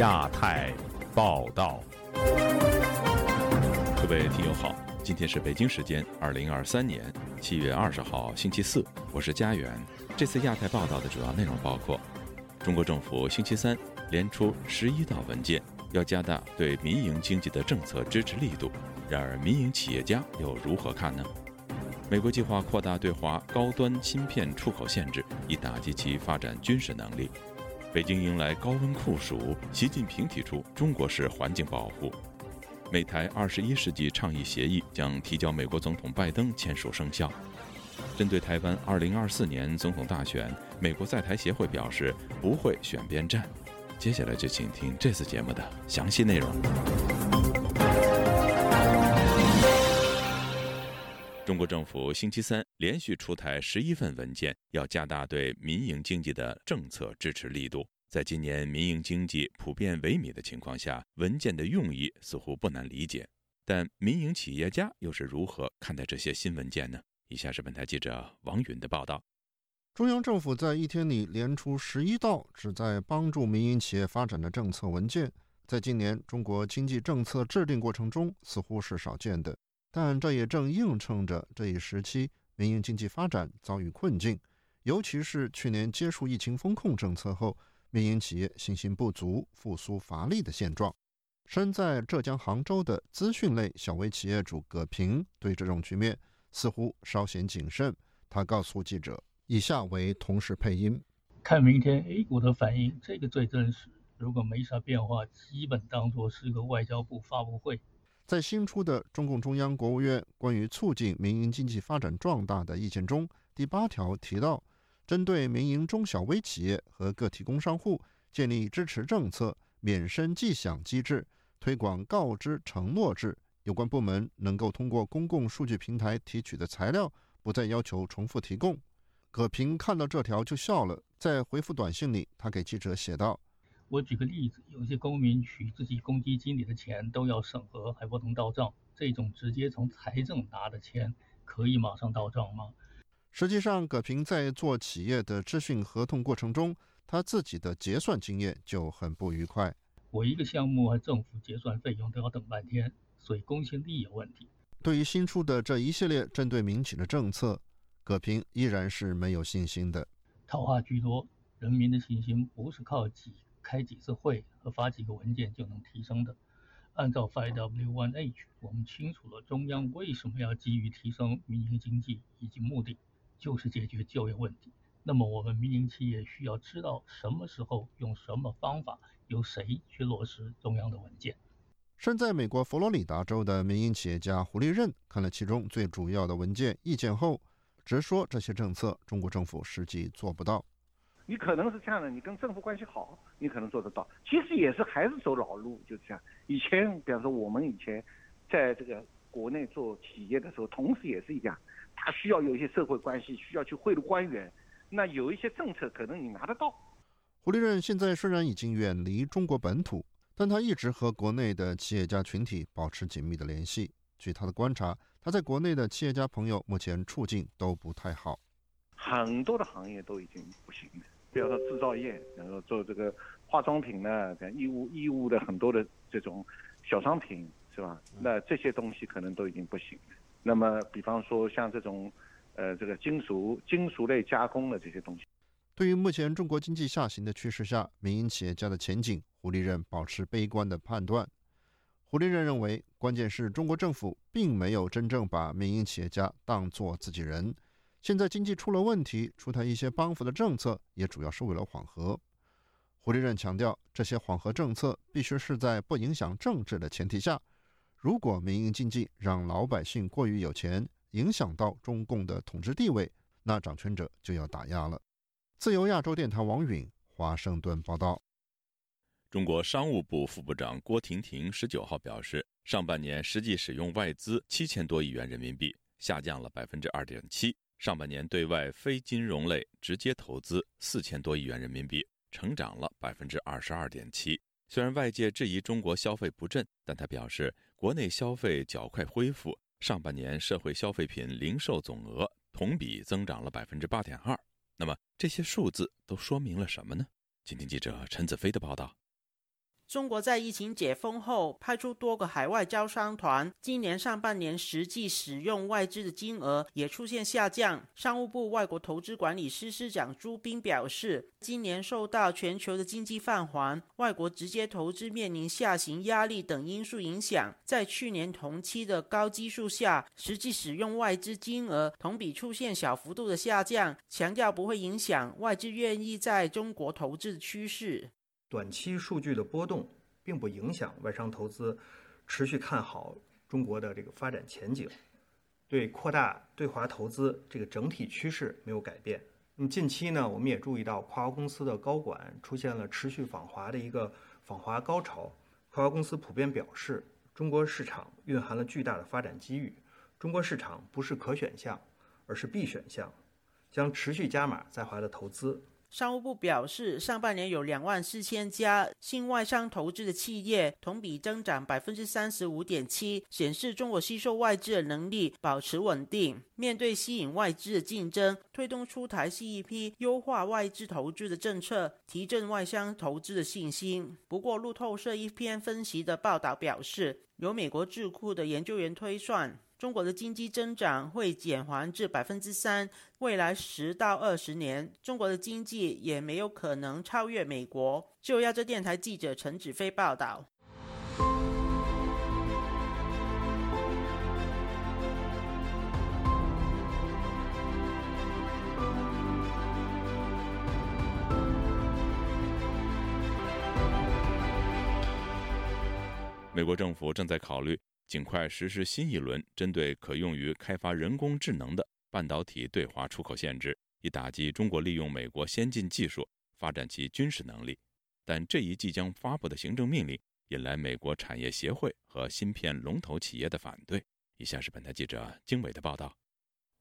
亚太报道，各位听友好，今天是北京时间二零二三年七月二十号星期四，我是家园。这次亚太报道的主要内容包括：中国政府星期三连出十一道文件，要加大对民营经济的政策支持力度。然而，民营企业家又如何看呢？美国计划扩大对华高端芯片出口限制，以打击其发展军事能力。北京迎来高温酷暑，习近平提出中国式环境保护。美台二十一世纪倡议协议将提交美国总统拜登签署生效。针对台湾二零二四年总统大选，美国在台协会表示不会选边站。接下来就请听这次节目的详细内容。中国政府星期三连续出台十一份文件，要加大对民营经济的政策支持力度。在今年民营经济普遍萎靡的情况下，文件的用意似乎不难理解。但民营企业家又是如何看待这些新文件呢？以下是本台记者王允的报道。中央政府在一天里连出十一道旨在帮助民营企业发展的政策文件，在今年中国经济政策制定过程中似乎是少见的。但这也正映衬着这一时期民营经济发展遭遇困境，尤其是去年结束疫情风控政策后，民营企业信心不足、复苏乏力的现状。身在浙江杭州的资讯类小微企业主葛平对这种局面似乎稍显谨慎。他告诉记者：“以下为同事配音，看明天 A 股的反应，这个最真实。如果没啥变化，基本当作是个外交部发布会。”在新出的中共中央、国务院关于促进民营经济发展壮大的意见中，第八条提到，针对民营中小微企业和个体工商户，建立支持政策、免申计享机制，推广告知承诺制。有关部门能够通过公共数据平台提取的材料，不再要求重复提供。葛平看到这条就笑了，在回复短信里，他给记者写道。我举个例子，有些公民取自己公积金里的钱都要审核，还不能到账。这种直接从财政拿的钱，可以马上到账吗？实际上，葛平在做企业的咨询合同过程中，他自己的结算经验就很不愉快。我一个项目和政府结算费用都要等半天，所以公信力有问题。对于新出的这一系列针对民企的政策，葛平依然是没有信心的。套话居多，人民的信心不是靠几。开几次会和发几个文件就能提升的。按照 5W1H，我们清楚了中央为什么要急于提升民营经济，以及目的就是解决就业问题。那么我们民营企业需要知道什么时候用什么方法，由谁去落实中央的文件。身在美国佛罗里达州的民营企业家胡立任看了其中最主要的文件意见后，直说这些政策中国政府实际做不到。你可能是这样的，你跟政府关系好，你可能做得到。其实也是还是走老路，就是这样。以前，比方说我们以前在这个国内做企业的时候，同时也是一样，他需要有一些社会关系，需要去贿赂官员。那有一些政策可能你拿得到。胡立任现在虽然已经远离中国本土，但他一直和国内的企业家群体保持紧密的联系。据他的观察，他在国内的企业家朋友目前处境都不太好，很多的行业都已经不行了。比方说制造业，然后做这个化妆品呢，像义乌义乌的很多的这种小商品，是吧？那这些东西可能都已经不行。那么，比方说像这种，呃，这个金属金属类加工的这些东西，对于目前中国经济下行的趋势下，民营企业家的前景，胡立任保持悲观的判断。胡立任认为，关键是中国政府并没有真正把民营企业家当作自己人。现在经济出了问题，出台一些帮扶的政策，也主要是为了缓和。胡立任强调，这些缓和政策必须是在不影响政治的前提下。如果民营经济让老百姓过于有钱，影响到中共的统治地位，那掌权者就要打压了。自由亚洲电台王允华盛顿报道。中国商务部副部长郭婷婷十九号表示，上半年实际使用外资七千多亿元人民币，下降了百分之二点七。上半年对外非金融类直接投资四千多亿元人民币，成长了百分之二十二点七。虽然外界质疑中国消费不振，但他表示国内消费较快恢复。上半年社会消费品零售总额同比增长了百分之八点二。那么这些数字都说明了什么呢？请听记者陈子飞的报道。中国在疫情解封后派出多个海外招商团，今年上半年实际使用外资的金额也出现下降。商务部外国投资管理司司长朱斌表示，今年受到全球的经济放缓、外国直接投资面临下行压力等因素影响，在去年同期的高基数下，实际使用外资金额同比出现小幅度的下降，强调不会影响外资愿意在中国投资的趋势。短期数据的波动并不影响外商投资持续看好中国的这个发展前景，对扩大对华投资这个整体趋势没有改变。那么近期呢，我们也注意到跨国公司的高管出现了持续访华的一个访华高潮。跨国公司普遍表示，中国市场蕴含了巨大的发展机遇，中国市场不是可选项，而是必选项，将持续加码在华的投资。商务部表示，上半年有两万四千家新外商投资的企业，同比增长百分之三十五点七，显示中国吸收外资的能力保持稳定。面对吸引外资的竞争，推动出台新一批优化外资投资的政策，提振外商投资的信心。不过，路透社一篇分析的报道表示，由美国智库的研究员推算。中国的经济增长会减缓至百分之三，未来十到二十年，中国的经济也没有可能超越美国。就亚洲电台记者陈子飞报道。美国政府正在考虑。尽快实施新一轮针对可用于开发人工智能的半导体对华出口限制，以打击中国利用美国先进技术发展其军事能力。但这一即将发布的行政命令引来美国产业协会和芯片龙头企业的反对。以下是本台记者经纬的报道。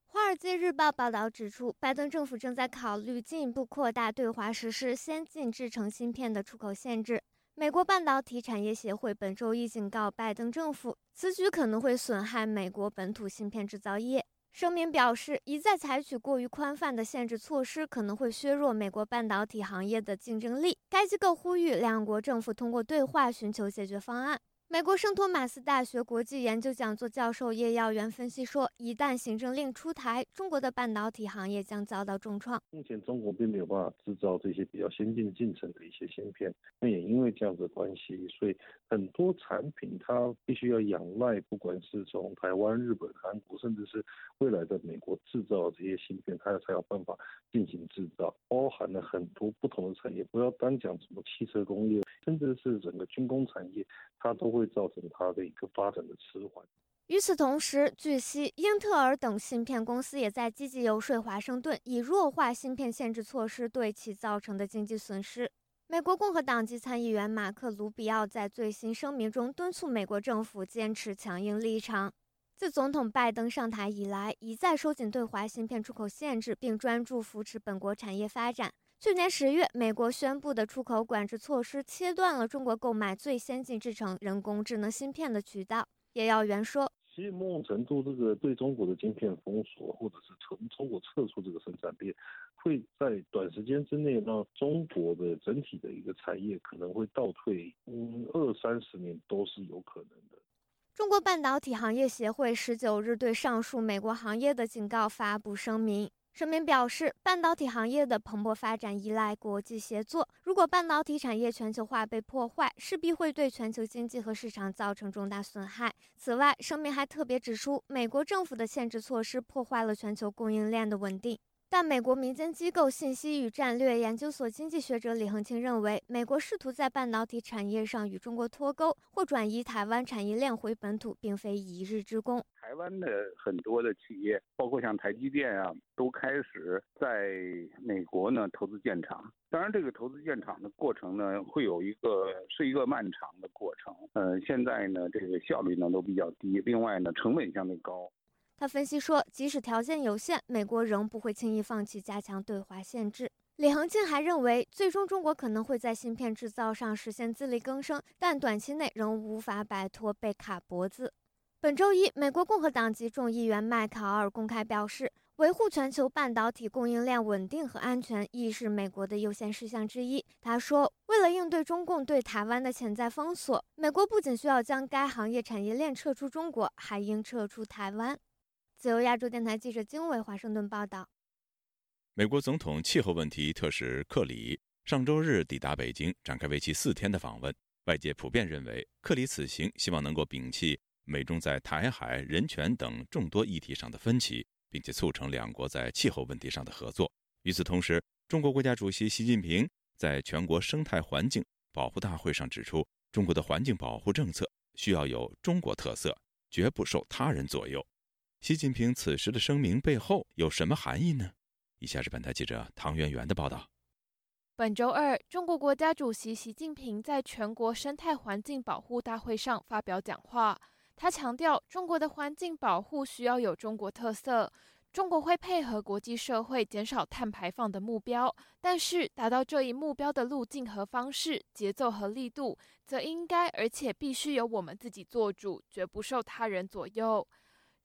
《华尔街日报》报道指出，拜登政府正在考虑进一步扩大对华实施先进制成芯片的出口限制。美国半导体产业协会本周一警告拜登政府，此举可能会损害美国本土芯片制造业。声明表示，一再采取过于宽泛的限制措施，可能会削弱美国半导体行业的竞争力。该机构呼吁两国政府通过对话寻求解决方案。美国圣托马斯大学国际研究讲座教授叶耀元分析说，一旦行政令出台，中国的半导体行业将遭到重创。目前中国并没有办法制造这些比较先进进程的一些芯片，那也因为这样的关系，所以很多产品它必须要仰赖，不管是从台湾、日本、韩国，甚至是未来的美国制造这些芯片，它才有办法进行制造，包含了很多不同的产业，不要单讲什么汽车工业，甚至是整个军工产业，它都会。会造成它的一个发展的迟缓。与此同时，据悉，英特尔等芯片公司也在积极游说华盛顿，以弱化芯片限制措施对其造成的经济损失。美国共和党籍参议员马克·卢比奥在最新声明中敦促美国政府坚持强硬立场。自总统拜登上台以来，一再收紧对华芯片出口限制，并专注扶持本国产业发展。去年十月，美国宣布的出口管制措施切断了中国购买最先进制成人工智能芯片的渠道。叶耀元说：“其实某种程度，这个对中国的晶片封锁，或者是从中国撤出这个生产链，会在短时间之内让中国的整体的一个产业可能会倒退，嗯，二三十年都是有可能的。”中国半导体行业协会十九日对上述美国行业的警告发布声明。声明表示，半导体行业的蓬勃发展依赖国际协作。如果半导体产业全球化被破坏，势必会对全球经济和市场造成重大损害。此外，声明还特别指出，美国政府的限制措施破坏了全球供应链的稳定。但美国民间机构信息与战略研究所经济学者李恒清认为，美国试图在半导体产业上与中国脱钩，或转移台湾产业链回本土，并非一日之功。台湾的很多的企业，包括像台积电啊，都开始在美国呢投资建厂。当然，这个投资建厂的过程呢，会有一个是一个漫长的过程。呃，现在呢，这个效率呢都比较低，另外呢，成本相对高。他分析说，即使条件有限，美国仍不会轻易放弃加强对华限制。李恒庆还认为，最终中国可能会在芯片制造上实现自力更生，但短期内仍无法摆脱被卡脖子。本周一，美国共和党籍众议员麦考尔公开表示，维护全球半导体供应链稳定和安全亦是美国的优先事项之一。他说，为了应对中共对台湾的潜在封锁，美国不仅需要将该行业产业链撤出中国，还应撤出台湾。自由亚洲电台记者经纬华盛顿报道。美国总统气候问题特使克里上周日抵达北京，展开为期四天的访问。外界普遍认为，克里此行希望能够摒弃美中在台海、人权等众多议题上的分歧。并且促成两国在气候问题上的合作。与此同时，中国国家主席习近平在全国生态环境保护大会上指出，中国的环境保护政策需要有中国特色，绝不受他人左右。习近平此时的声明背后有什么含义呢？以下是本台记者唐媛媛的报道。本周二，中国国家主席习近平在全国生态环境保护大会上发表讲话。他强调，中国的环境保护需要有中国特色，中国会配合国际社会减少碳排放的目标，但是达到这一目标的路径和方式、节奏和力度，则应该而且必须由我们自己做主，绝不受他人左右。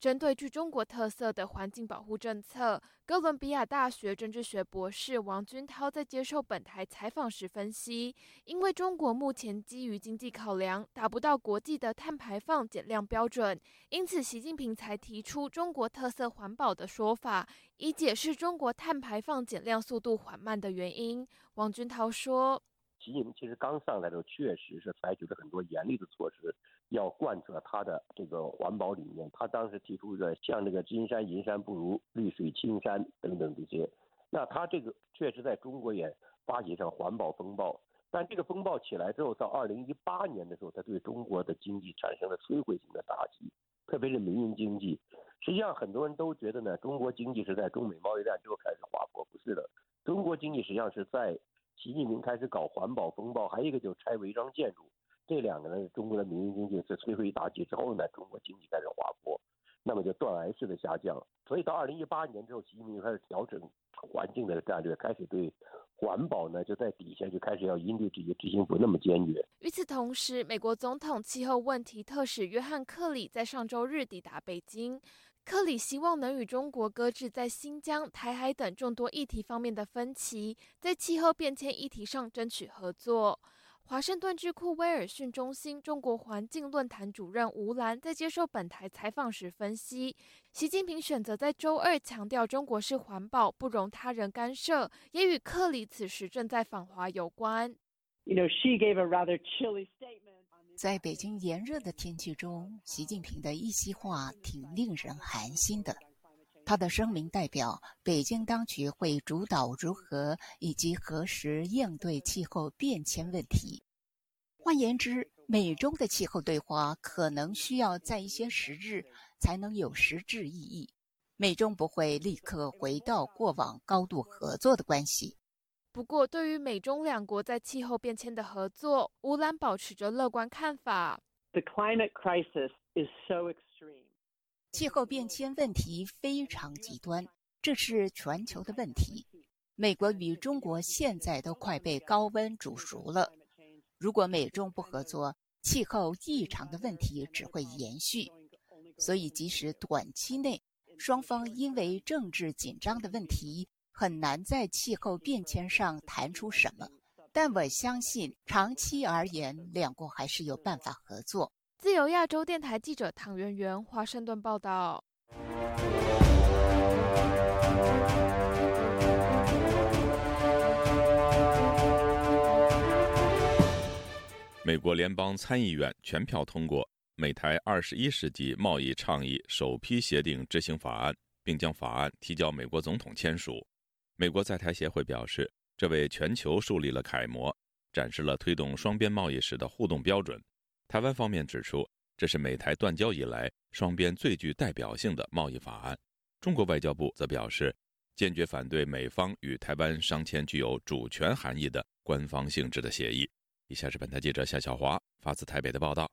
针对具中国特色的环境保护政策，哥伦比亚大学政治学博士王军涛在接受本台采访时分析：，因为中国目前基于经济考量，达不到国际的碳排放减量标准，因此习近平才提出中国特色环保的说法，以解释中国碳排放减量速度缓慢的原因。王军涛说。习近平其实刚上来的时候，确实是采取了很多严厉的措施，要贯彻他的这个环保理念。他当时提出的像这个金山银山不如绿水青山等等这些，那他这个确实在中国也发起上环保风暴。但这个风暴起来之后，到二零一八年的时候，他对中国的经济产生了摧毁性的打击，特别是民营经济。实际上，很多人都觉得呢，中国经济是在中美贸易战之后开始滑坡，不是的，中国经济实际上是在。习近平开始搞环保风暴，还有一个就是拆违章建筑，这两个呢，中国的民营经济是摧毁打击之后呢，中国经济开始滑坡，那么就断崖式的下降。所以到二零一八年之后，习近平开始调整环境的战略，开始对环保呢就在底下就开始要因地制宜，执行不那么坚决。与此同时，美国总统气候问题特使约翰克里在上周日抵达北京。克里希望能与中国搁置在新疆、台海等众多议题方面的分歧，在气候变迁议题上争取合作。华盛顿智库威尔逊中心中国环境论坛主任吴兰在接受本台采访时分析，习近平选择在周二强调中国是环保，不容他人干涉，也与克里此时正在访华有关。You know, she gave a rather chilly statement. 在北京炎热的天气中，习近平的一席话挺令人寒心的。他的声明代表北京当局会主导如何以及何时应对气候变迁问题。换言之，美中的气候对话可能需要在一些时日才能有实质意义。美中不会立刻回到过往高度合作的关系。不过，对于美中两国在气候变迁的合作，乌兰保持着乐观看法。The climate crisis is so. 气候变迁问题非常极端，这是全球的问题。美国与中国现在都快被高温煮熟了。如果美中不合作，气候异常的问题只会延续。所以，即使短期内双方因为政治紧张的问题，很难在气候变迁上谈出什么，但我相信长期而言，两国还是有办法合作。自由亚洲电台记者唐媛媛，华盛顿报道。美国联邦参议院全票通过美台二十一世纪贸易倡议首批协定执行法案，并将法案提交美国总统签署。美国在台协会表示，这为全球树立了楷模，展示了推动双边贸易时的互动标准。台湾方面指出，这是美台断交以来双边最具代表性的贸易法案。中国外交部则表示，坚决反对美方与台湾商签具有主权含义的官方性质的协议。以下是本台记者夏小华发自台北的报道。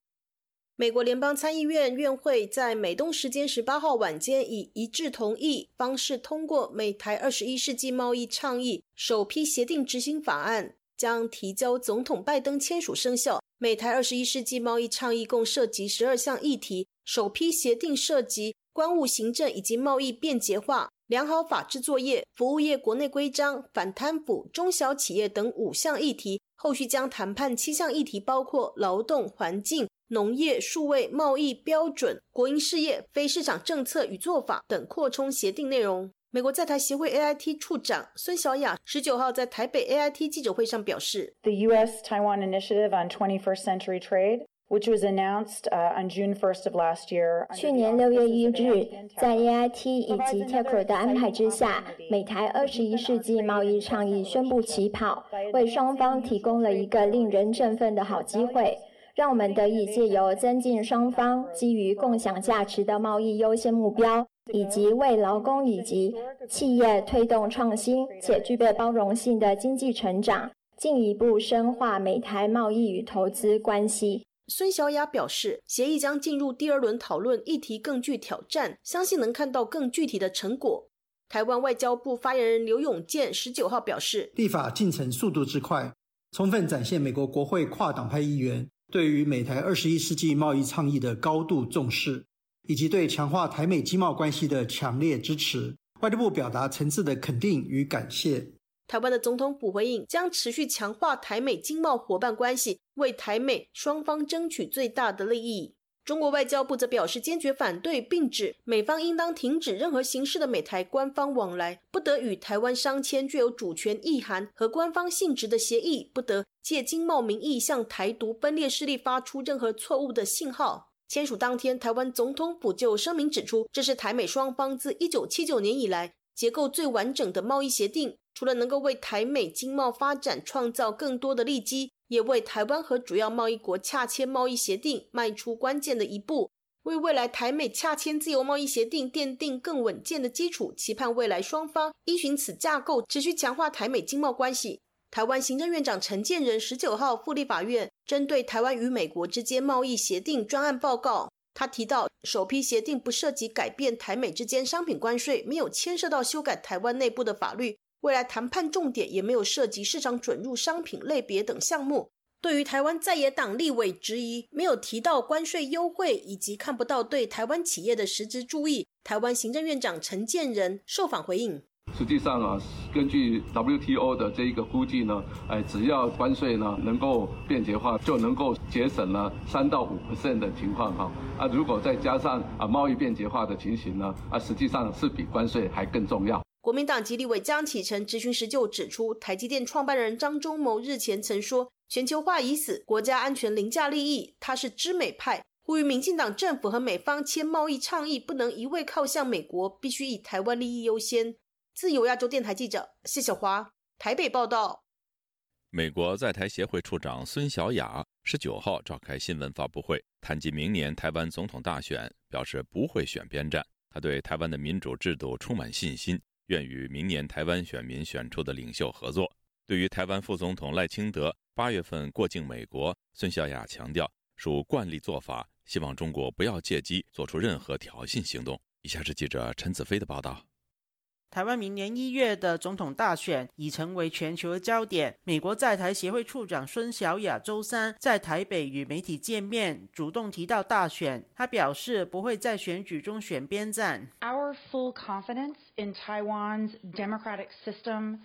美国联邦参议院院会在美东时间十八号晚间以一致同意方式通过美台二十一世纪贸易倡议首批协定执行法案，将提交总统拜登签署生效。美台二十一世纪贸易倡议共涉及十二项议题，首批协定涉及关务行政以及贸易便捷化。良好法制作业、服务业国内规章、反贪腐、中小企业等五项议题。后续将谈判七项议题，包括劳动、环境、农业、数位、贸易标准、国营事业、非市场政策与做法等扩充协定内容。美国在台协会 AIT 处长孙小雅十九号在台北 AIT 记者会上表示：“The U.S.-Taiwan Initiative on 21st Century Trade。” which was announced on June 1st of last year。去年六月一日，在 AIT 以及 TECR 的安排之下，美台二十一世纪贸易倡议宣布起跑，为双方提供了一个令人振奋的好机会，让我们得以借由增进双方基于共享价值的贸易优先目标，以及为劳工以及企业推动创新且具备包容性的经济成长，进一步深化美台贸易与投资关系。孙小雅表示，协议将进入第二轮讨论，议题更具挑战，相信能看到更具体的成果。台湾外交部发言人刘永健十九号表示，立法进程速度之快，充分展现美国国会跨党派议员对于美台二十一世纪贸易倡议的高度重视，以及对强化台美经贸关系的强烈支持。外交部表达诚挚的肯定与感谢。台湾的总统府回应，将持续强化台美经贸伙伴关系，为台美双方争取最大的利益。中国外交部则表示坚决反对，并指美方应当停止任何形式的美台官方往来，不得与台湾商签具有主权意涵和官方性质的协议，不得借经贸名义向台独分裂势力发出任何错误的信号。签署当天，台湾总统府就声明指出，这是台美双方自一九七九年以来结构最完整的贸易协定。除了能够为台美经贸发展创造更多的利基，也为台湾和主要贸易国洽签贸易协定迈出关键的一步，为未来台美洽签自由贸易协定奠定更稳健的基础。期盼未来双方依循此架构，持续强化台美经贸关系。台湾行政院长陈建仁十九号赴立法院针对台湾与美国之间贸易协定专案报告，他提到，首批协定不涉及改变台美之间商品关税，没有牵涉到修改台湾内部的法律。未来谈判重点也没有涉及市场准入商品类别等项目。对于台湾在野党立委质疑没有提到关税优惠以及看不到对台湾企业的实质注意，台湾行政院长陈建仁受访回应：实际上啊，根据 WTO 的这一个估计呢，哎，只要关税呢能够便捷化，就能够节省了三到五 percent 的情况哈。啊，如果再加上啊贸易便捷化的情形呢，啊，实际上是比关税还更重要。国民党籍立委江启臣质询时就指出，台积电创办人张忠谋日前曾说：“全球化已死，国家安全凌驾利益。”他是知美派，呼吁民进党政府和美方签贸易倡议，不能一味靠向美国，必须以台湾利益优先。自由亚洲电台记者谢小华台北报道。美国在台协会处长孙小雅十九号召开新闻发布会，谈及明年台湾总统大选，表示不会选边站。他对台湾的民主制度充满信心。愿与明年台湾选民选出的领袖合作。对于台湾副总统赖清德八月份过境美国，孙小雅强调属惯例做法，希望中国不要借机做出任何挑衅行动。以下是记者陈子飞的报道。台湾明年一月的总统大选已成为全球的焦点。美国在台协会处长孙小雅周三在台北与媒体见面，主动提到大选。他表示不会在选举中选边站。Our full confidence in Taiwan's democratic system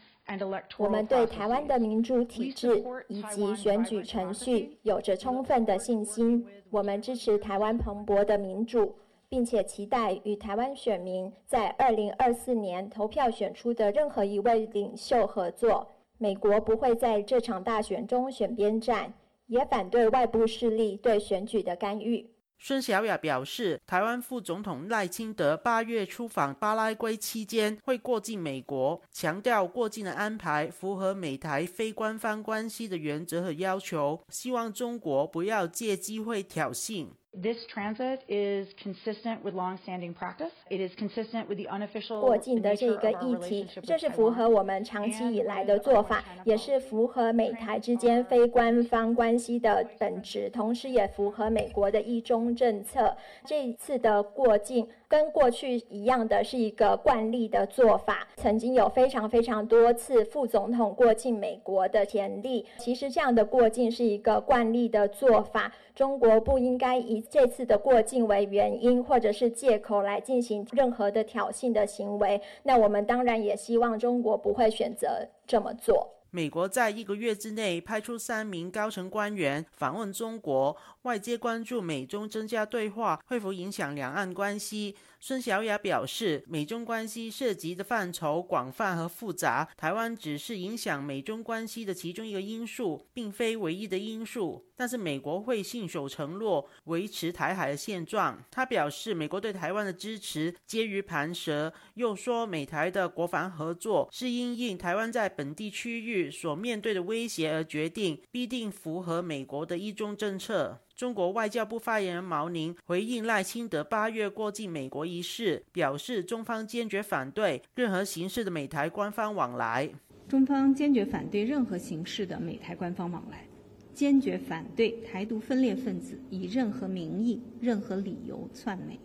我们对台湾的民主体制以及选举程序有着充分的信心。我们支持台湾蓬勃的民主。并且期待与台湾选民在二零二四年投票选出的任何一位领袖合作。美国不会在这场大选中选边站，也反对外部势力对选举的干预。孙小雅表示，台湾副总统赖清德八月出访巴拉圭期间会过境美国，强调过境的安排符合美台非官方关系的原则和要求，希望中国不要借机会挑衅。This transit is consistent with long-standing practice. It is consistent with the unofficial. 过境的这一个议题，这是符合我们长期以来的做法，也是符合美台之间非官方关系的本质，同时也符合美国的一中政策。这一次的过境。跟过去一样的是一个惯例的做法。曾经有非常非常多次副总统过境美国的前例，其实这样的过境是一个惯例的做法。中国不应该以这次的过境为原因或者是借口来进行任何的挑衅的行为。那我们当然也希望中国不会选择这么做。美国在一个月之内派出三名高层官员访问中国，外界关注美中增加对话会否影响两岸关系。孙小雅表示，美中关系涉及的范畴广泛和复杂，台湾只是影响美中关系的其中一个因素，并非唯一的因素。但是美国会信守承诺，维持台海的现状。他表示，美国对台湾的支持接于盘蛇，又说美台的国防合作是因应台湾在本地区域所面对的威胁而决定，必定符合美国的一中政策。中国外交部发言人毛宁回应赖清德八月过境美国一事，表示中方坚决反对任何形式的美台官方往来。中方坚决反对任何形式的美台官方往来，坚决反对台独分裂分子以任何名义、任何理由窜美，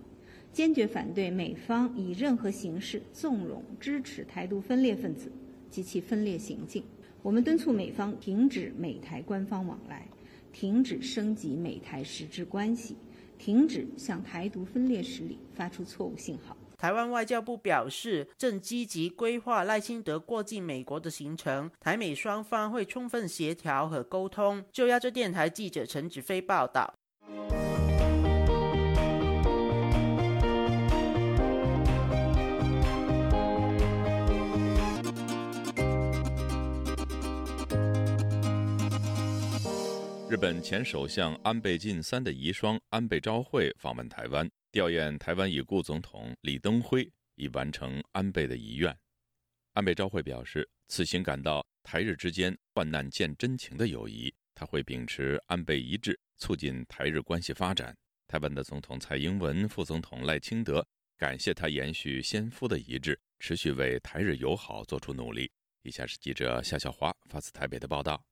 坚决反对美方以任何形式纵容支持台独分裂分子及其分裂行径。我们敦促美方停止美台官方往来。停止升级美台实质关系，停止向台独分裂势力发出错误信号。台湾外交部表示，正积极规划赖清德过境美国的行程，台美双方会充分协调和沟通。就亚洲电台记者陈子飞报道。日本前首相安倍晋三的遗孀安倍昭惠访问台湾，吊唁台湾已故总统李登辉已完成安倍的遗愿。安倍昭惠表示，此行感到台日之间患难见真情的友谊，他会秉持安倍遗志，促进台日关系发展。台湾的总统蔡英文、副总统赖清德感谢他延续先夫的遗志，持续为台日友好做出努力。以下是记者夏小华发自台北的报道。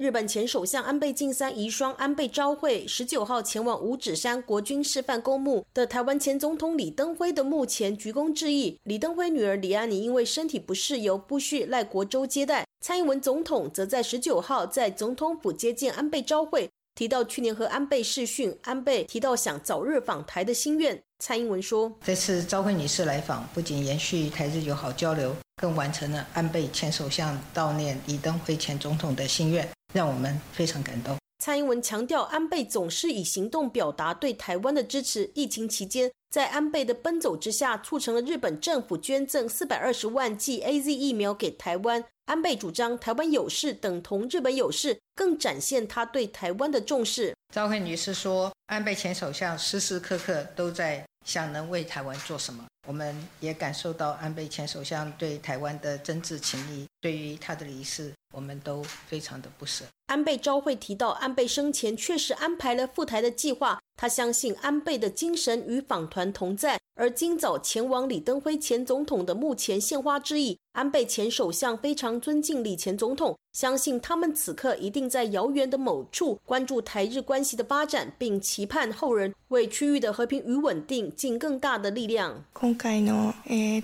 日本前首相安倍晋三遗孀安倍昭惠十九号前往五指山国军示范公墓的台湾前总统李登辉的墓前鞠躬致意。李登辉女儿李安妮因为身体不适，由不需赖国州接待。蔡英文总统则在十九号在总统府接见安倍昭惠，提到去年和安倍视讯，安倍提到想早日访台的心愿。蔡英文说：“这次昭惠女士来访，不仅延续台日友好交流，更完成了安倍前首相悼念李登辉前总统的心愿。”让我们非常感动。蔡英文强调，安倍总是以行动表达对台湾的支持。疫情期间，在安倍的奔走之下，促成了日本政府捐赠四百二十万剂 A Z 疫苗给台湾。安倍主张台湾有事等同日本有事，更展现他对台湾的重视。赵慧女士说，安倍前首相时时刻刻都在想能为台湾做什么。我们也感受到安倍前首相对台湾的真挚情谊。对于他的离世，我们都非常的不舍。安倍昭会提到，安倍生前确实安排了赴台的计划。他相信安倍的精神与访团同在。而今早前往李登辉前总统的墓前献花之意。安倍前首相非常尊敬李前总统，相信他们此刻一定在遥远的某处关注台日关系的发展，并期盼后人为区域的和平与稳定尽更大的力量。今回の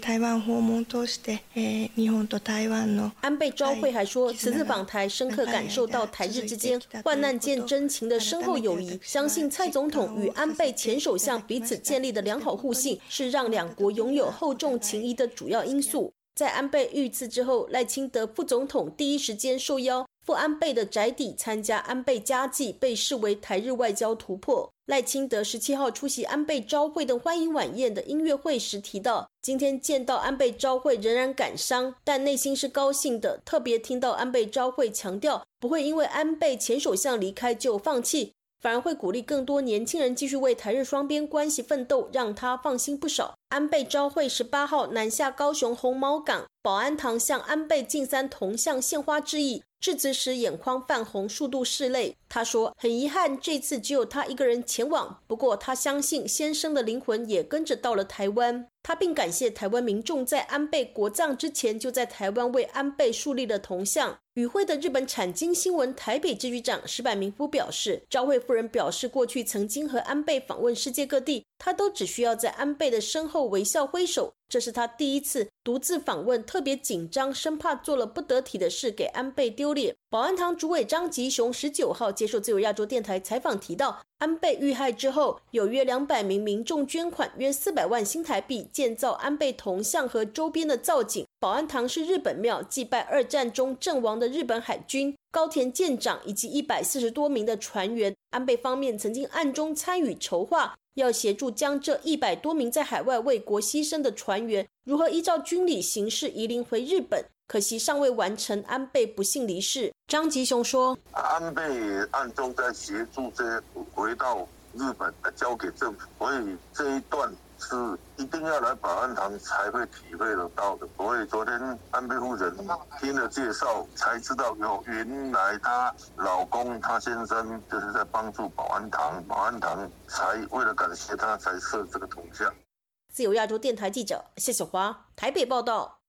台湾訪問通して、日本と台湾の安倍昭惠还说，此次访台深刻感受到台日之间患难见真情的深厚友谊。相信蔡总统与安倍前首相彼此建立的良好互信，是让两国拥有厚重情谊的主要因素。 在安倍遇刺之后，赖清德副总统第一时间受邀赴安倍的宅邸参加安倍家祭，被视为台日外交突破。赖清德十七号出席安倍昭惠的欢迎晚宴的音乐会时提到，今天见到安倍昭惠仍然感伤，但内心是高兴的。特别听到安倍昭惠强调，不会因为安倍前首相离开就放弃。反而会鼓励更多年轻人继续为台日双边关系奋斗，让他放心不少。安倍昭惠十八号南下高雄红毛港保安堂，向安倍晋三铜像献花致意，致辞时眼眶泛红，数度拭泪。他说：“很遗憾，这次只有他一个人前往，不过他相信先生的灵魂也跟着到了台湾。”他并感谢台湾民众在安倍国葬之前就在台湾为安倍树立了铜像。与会的日本产经新闻台北支局长石坂明夫表示，昭惠夫人表示，过去曾经和安倍访问世界各地，他都只需要在安倍的身后微笑挥手。这是他第一次独自访问，特别紧张，生怕做了不得体的事给安倍丢脸。保安堂主委张吉雄十九号接受自由亚洲电台采访提到，安倍遇害之后，有约两百名民众捐款约四百万新台币，建造安倍铜像和周边的造景。保安堂是日本庙，祭拜二战中阵亡的日本海军高田舰长以及一百四十多名的船员。安倍方面曾经暗中参与筹划。要协助将这一百多名在海外为国牺牲的船员如何依照军礼形式移灵回日本，可惜尚未完成。安倍不幸离世。张吉雄说：“安倍暗中在协助这回到日本，交给政府，所以这一段。”是一定要来保安堂才会体会得到的。所以昨天安倍夫人听了介绍，才知道有原来她老公她先生就是在帮助保安堂，保安堂才为了感谢他才设这个铜像。自由亚洲电台记者谢小华台北报道。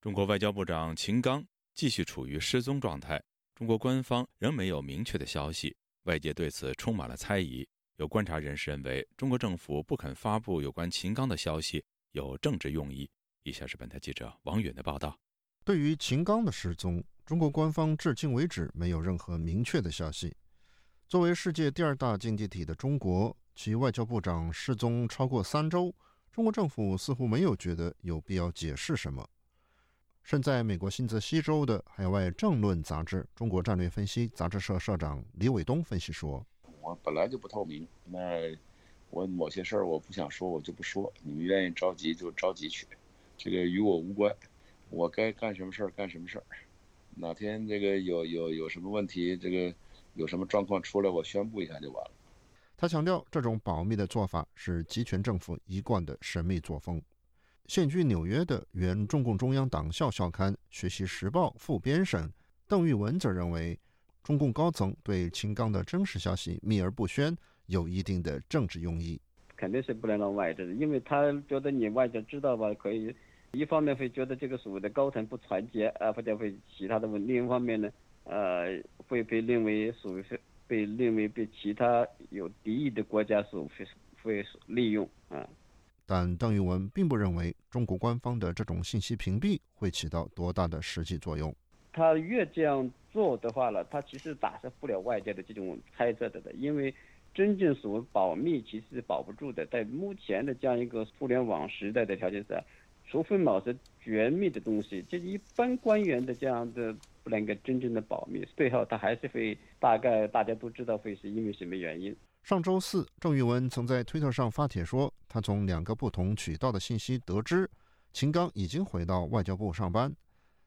中国外交部长秦刚继续处于失踪状态，中国官方仍没有明确的消息，外界对此充满了猜疑。有观察人士认为，中国政府不肯发布有关秦刚的消息，有政治用意。以下是本台记者王允的报道。对于秦刚的失踪，中国官方至今为止没有任何明确的消息。作为世界第二大经济体的中国，其外交部长失踪超过三周，中国政府似乎没有觉得有必要解释什么。身在美国新泽西州的海外政论杂志《中国战略分析》杂志社社长李伟东分析说。本来就不透明，那我某些事儿我不想说，我就不说。你们愿意着急就着急去，这个与我无关。我该干什么事儿干什么事儿。哪天这个有有有什么问题，这个有什么状况出来，我宣布一下就完了。他强调，这种保密的做法是集权政府一贯的神秘作风。现居纽约的原中共中央党校校刊《学习时报》副编审邓玉文则认为。中共高层对秦刚的真实消息秘而不宣，有一定的政治用意。肯定是不能让外界的，因为他觉得你外界知道吧，可以一方面会觉得这个所谓的高层不团结啊，或者会其他的问；另一方面呢，呃，会被认为所谓是被认为被其他有敌意的国家所会会利用啊。但邓玉文并不认为中国官方的这种信息屏蔽会起到多大的实际作用。他越这样做的话呢，他其实打消不了外界的这种猜测的的，因为真正所谓保密其实是保不住的。在目前的这样一个互联网时代的条件下，除非某些绝密的东西，就一般官员的这样的不能够真正的保密，最后他还是会大概大家都知道会是因为什么原因。上周四，郑玉文曾在推特上发帖说，他从两个不同渠道的信息得知，秦刚已经回到外交部上班。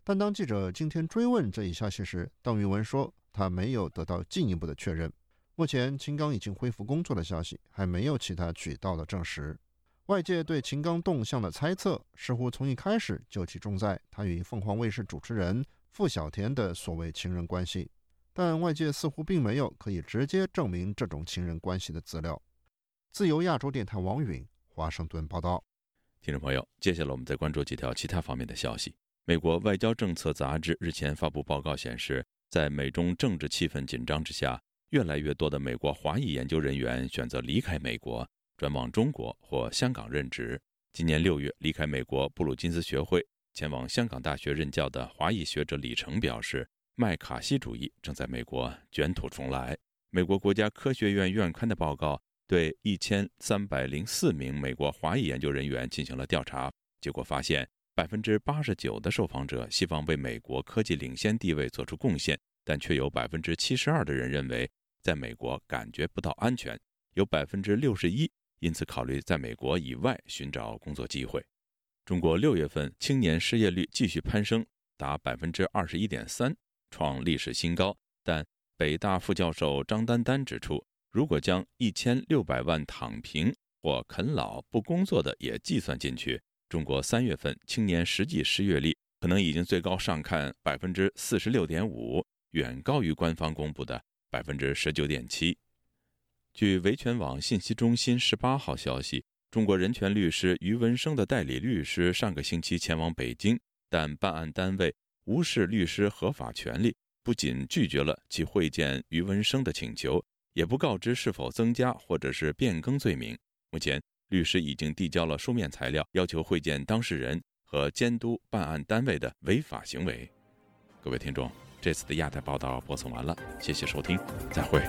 但当记者今天追问这一消息时，邓玉文说他没有得到进一步的确认。目前秦刚已经恢复工作的消息还没有其他渠道的证实。外界对秦刚动向的猜测似乎从一开始就集中在他与凤凰卫视主持人傅小田的所谓情人关系，但外界似乎并没有可以直接证明这种情人关系的资料。自由亚洲电台王允华盛顿报道。听众朋友，接下来我们再关注几条其他方面的消息。美国外交政策杂志日前发布报告显示，在美中政治气氛紧张之下，越来越多的美国华裔研究人员选择离开美国，转往中国或香港任职。今年六月离开美国布鲁金斯学会，前往香港大学任教的华裔学者李成表示，麦卡锡主义正在美国卷土重来。美国国家科学院院刊的报告对一千三百零四名美国华裔研究人员进行了调查，结果发现。百分之八十九的受访者希望为美国科技领先地位做出贡献，但却有百分之七十二的人认为在美国感觉不到安全，有百分之六十一因此考虑在美国以外寻找工作机会。中国六月份青年失业率继续攀升，达百分之二十一点三，创历史新高。但北大副教授张丹丹指出，如果将一千六百万躺平或啃老不工作的也计算进去。中国三月份青年实际失业率可能已经最高上看百分之四十六点五，远高于官方公布的百分之十九点七。据维权网信息中心十八号消息，中国人权律师于文生的代理律师上个星期前往北京，但办案单位无视律师合法权利，不仅拒绝了其会见于文生的请求，也不告知是否增加或者是变更罪名。目前，律师已经递交了书面材料，要求会见当事人和监督办案单位的违法行为。各位听众，这次的亚太报道播送完了，谢谢收听，再会。